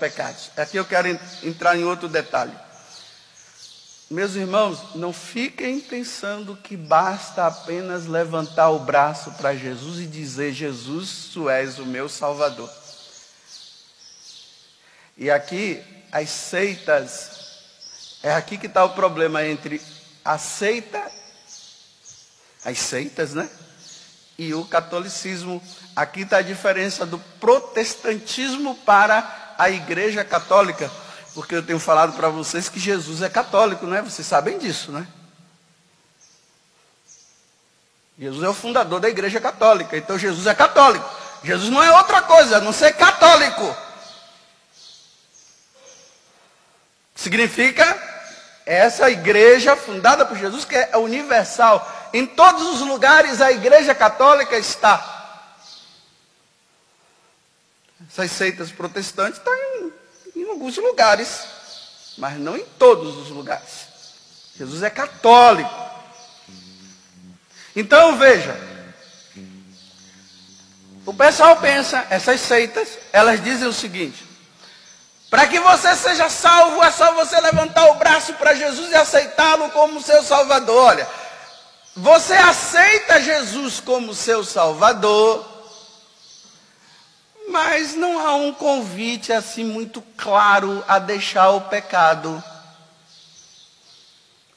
pecados. Aqui eu quero entrar em outro detalhe. Meus irmãos, não fiquem pensando que basta apenas levantar o braço para Jesus e dizer: Jesus, tu és o meu Salvador. E aqui, as seitas, é aqui que está o problema entre a seita, as seitas, né? E o catolicismo. Aqui está a diferença do protestantismo para a igreja católica. Porque eu tenho falado para vocês que Jesus é católico, né? Vocês sabem disso, né? Jesus é o fundador da igreja católica, então Jesus é católico. Jesus não é outra coisa, a não ser católico. Significa essa igreja fundada por Jesus que é universal. Em todos os lugares a igreja católica está. Essas seitas protestantes estão em em alguns lugares, mas não em todos os lugares. Jesus é católico. Então veja, o pessoal pensa, essas seitas, elas dizem o seguinte: para que você seja salvo, é só você levantar o braço para Jesus e aceitá-lo como seu Salvador. Olha, você aceita Jesus como seu Salvador, mas não há um convite assim muito claro a deixar o pecado.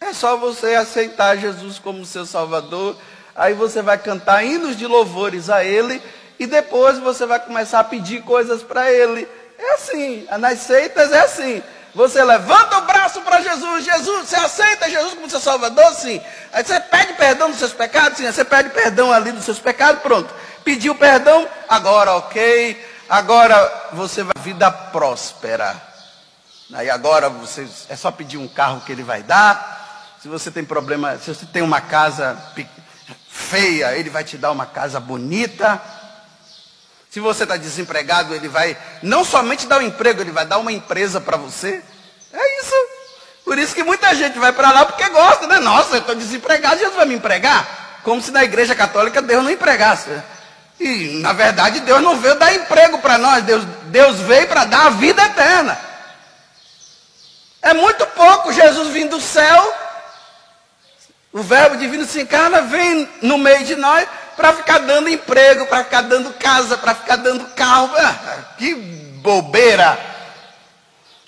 É só você aceitar Jesus como seu Salvador, aí você vai cantar hinos de louvores a Ele, e depois você vai começar a pedir coisas para Ele. É assim, nas seitas é assim. Você levanta o braço para Jesus, Jesus, você aceita Jesus como seu Salvador? Sim. Aí você pede perdão dos seus pecados? Sim. Aí você pede perdão ali dos seus pecados? Pronto pediu perdão, agora ok, agora você vai vida próspera. Aí agora você é só pedir um carro que ele vai dar. Se você tem problema, se você tem uma casa feia, ele vai te dar uma casa bonita. Se você está desempregado, ele vai não somente dar um emprego, ele vai dar uma empresa para você. É isso. Por isso que muita gente vai para lá porque gosta, né? Nossa, eu estou desempregado, Jesus vai me empregar. Como se na igreja católica Deus não empregasse. E, na verdade, Deus não veio dar emprego para nós, Deus, Deus veio para dar a vida eterna. É muito pouco Jesus vindo do céu, o verbo divino se encarna, vem no meio de nós para ficar dando emprego, para ficar dando casa, para ficar dando carro. Ah, que bobeira!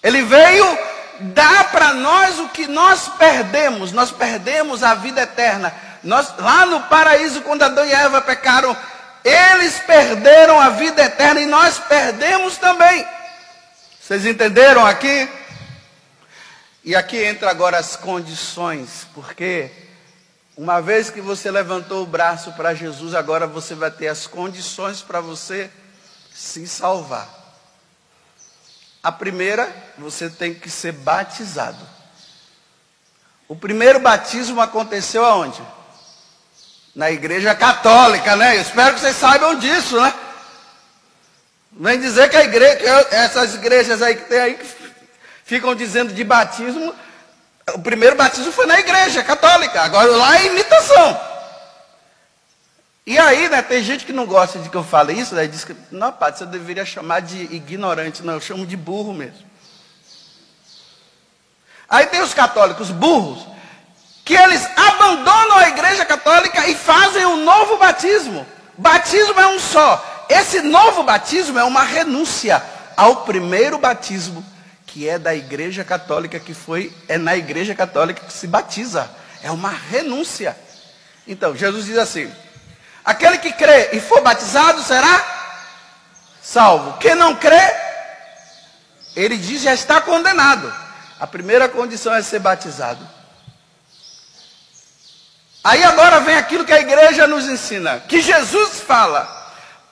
Ele veio dar para nós o que nós perdemos, nós perdemos a vida eterna. Nós, lá no paraíso, quando Adão e Eva pecaram, eles perderam a vida eterna e nós perdemos também. Vocês entenderam aqui? E aqui entra agora as condições, porque uma vez que você levantou o braço para Jesus, agora você vai ter as condições para você se salvar. A primeira, você tem que ser batizado. O primeiro batismo aconteceu aonde? Na igreja católica, né? Eu espero que vocês saibam disso, né? Vem dizer que igreja, que essas igrejas aí que tem aí, que ficam dizendo de batismo, o primeiro batismo foi na igreja católica, agora lá é imitação. E aí, né, tem gente que não gosta de que eu fale isso, né, diz que, não, padre, você deveria chamar de ignorante, não, eu chamo de burro mesmo. Aí tem os católicos burros, que eles abandonam a igreja católica e fazem um novo batismo. Batismo é um só. Esse novo batismo é uma renúncia ao primeiro batismo, que é da igreja católica, que foi, é na igreja católica que se batiza. É uma renúncia. Então, Jesus diz assim: aquele que crê e for batizado será salvo. Quem não crê, ele diz já está condenado. A primeira condição é ser batizado. Aí agora vem aquilo que a igreja nos ensina, que Jesus fala: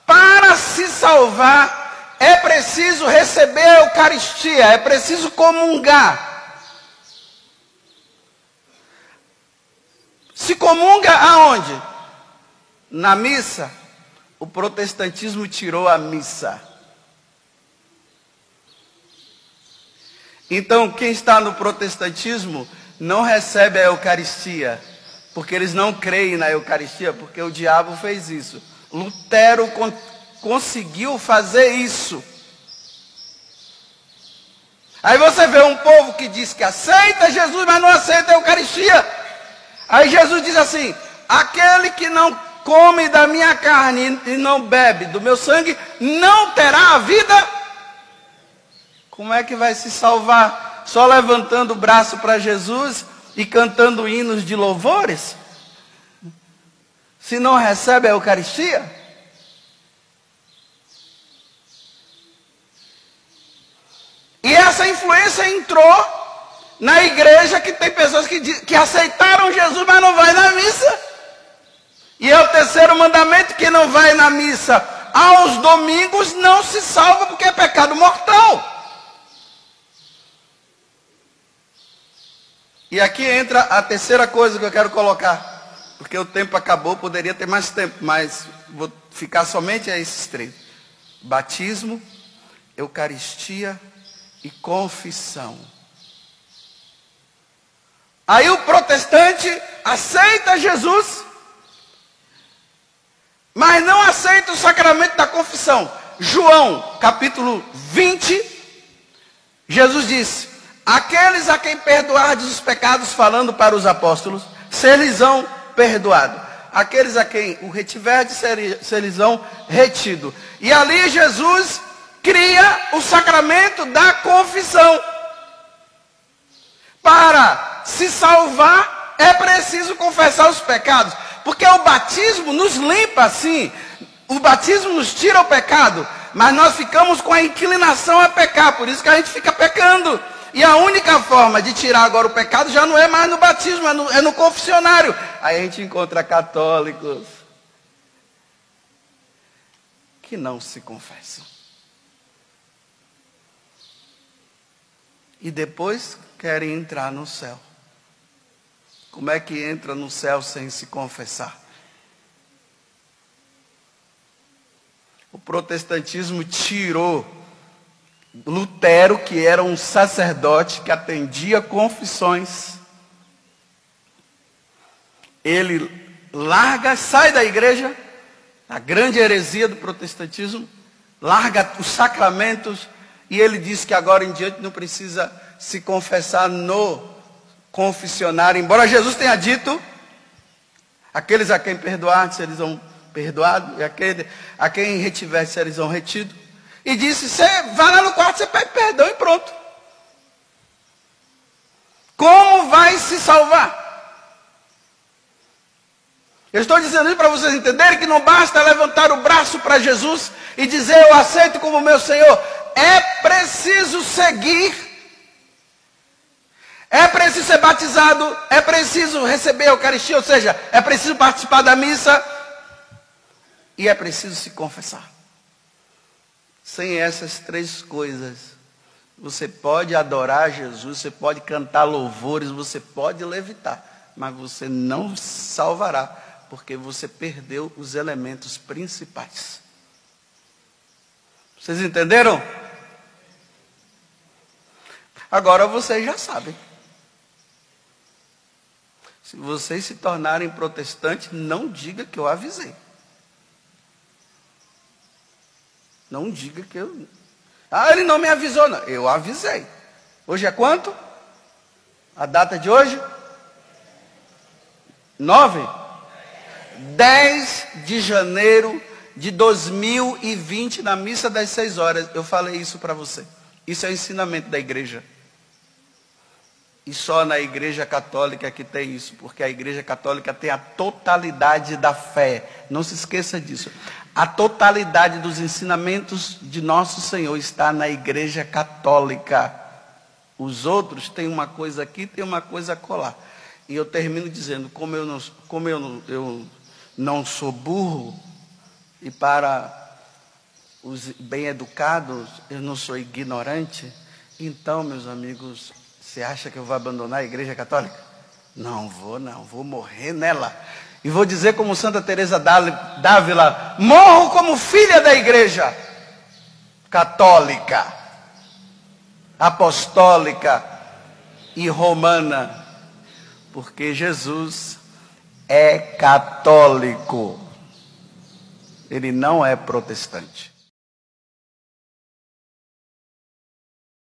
para se salvar é preciso receber a Eucaristia, é preciso comungar. Se comunga aonde? Na missa. O protestantismo tirou a missa. Então, quem está no protestantismo não recebe a Eucaristia porque eles não creem na Eucaristia, porque o diabo fez isso. Lutero con conseguiu fazer isso. Aí você vê um povo que diz que aceita Jesus, mas não aceita a Eucaristia. Aí Jesus diz assim: aquele que não come da minha carne e não bebe do meu sangue, não terá a vida. Como é que vai se salvar? Só levantando o braço para Jesus e cantando hinos de louvores? Se não recebe a Eucaristia? E essa influência entrou na igreja que tem pessoas que, que aceitaram Jesus, mas não vai na missa. E é o terceiro mandamento que não vai na missa aos domingos não se salva porque é pecado mortal. E aqui entra a terceira coisa que eu quero colocar. Porque o tempo acabou, poderia ter mais tempo, mas vou ficar somente a esses três: batismo, Eucaristia e confissão. Aí o protestante aceita Jesus, mas não aceita o sacramento da confissão. João, capítulo 20, Jesus disse: Aqueles a quem perdoardes os pecados, falando para os apóstolos, serão perdoados. Aqueles a quem o retiverdes, serão retido. E ali Jesus cria o sacramento da confissão. Para se salvar, é preciso confessar os pecados. Porque o batismo nos limpa assim. O batismo nos tira o pecado. Mas nós ficamos com a inclinação a pecar. Por isso que a gente fica pecando. E a única forma de tirar agora o pecado já não é mais no batismo, é no, é no confessionário. Aí a gente encontra católicos que não se confessam. E depois querem entrar no céu. Como é que entra no céu sem se confessar? O protestantismo tirou Lutero, que era um sacerdote que atendia confissões, ele larga, sai da igreja, a grande heresia do protestantismo, larga os sacramentos e ele diz que agora em diante não precisa se confessar no confessionário, embora Jesus tenha dito: aqueles a quem perdoar serão perdoados, e aquele, a quem retiver serão retidos. E disse: Você vai lá no quarto, você pede perdão e pronto. Como vai se salvar? Eu estou dizendo isso para vocês entenderem que não basta levantar o braço para Jesus e dizer eu aceito como meu Senhor. É preciso seguir. É preciso ser batizado. É preciso receber a Eucaristia, ou seja, é preciso participar da missa. E é preciso se confessar. Sem essas três coisas, você pode adorar Jesus, você pode cantar louvores, você pode levitar, mas você não salvará, porque você perdeu os elementos principais. Vocês entenderam? Agora vocês já sabem. Se vocês se tornarem protestantes, não diga que eu avisei. Não diga que eu. Ah, ele não me avisou, não. Eu avisei. Hoje é quanto? A data de hoje? Nove? Dez de janeiro de 2020, na missa das seis horas. Eu falei isso para você. Isso é o ensinamento da igreja. E só na igreja católica que tem isso, porque a igreja católica tem a totalidade da fé. Não se esqueça disso. A totalidade dos ensinamentos de nosso Senhor está na igreja católica. Os outros têm uma coisa aqui, tem uma coisa colar. E eu termino dizendo, como eu não, como eu não, eu não sou burro, e para os bem-educados eu não sou ignorante, então, meus amigos, você acha que eu vou abandonar a igreja católica? Não vou, não, vou morrer nela. E vou dizer como Santa Teresa d'Ávila, morro como filha da igreja católica, apostólica e romana, porque Jesus é católico. Ele não é protestante.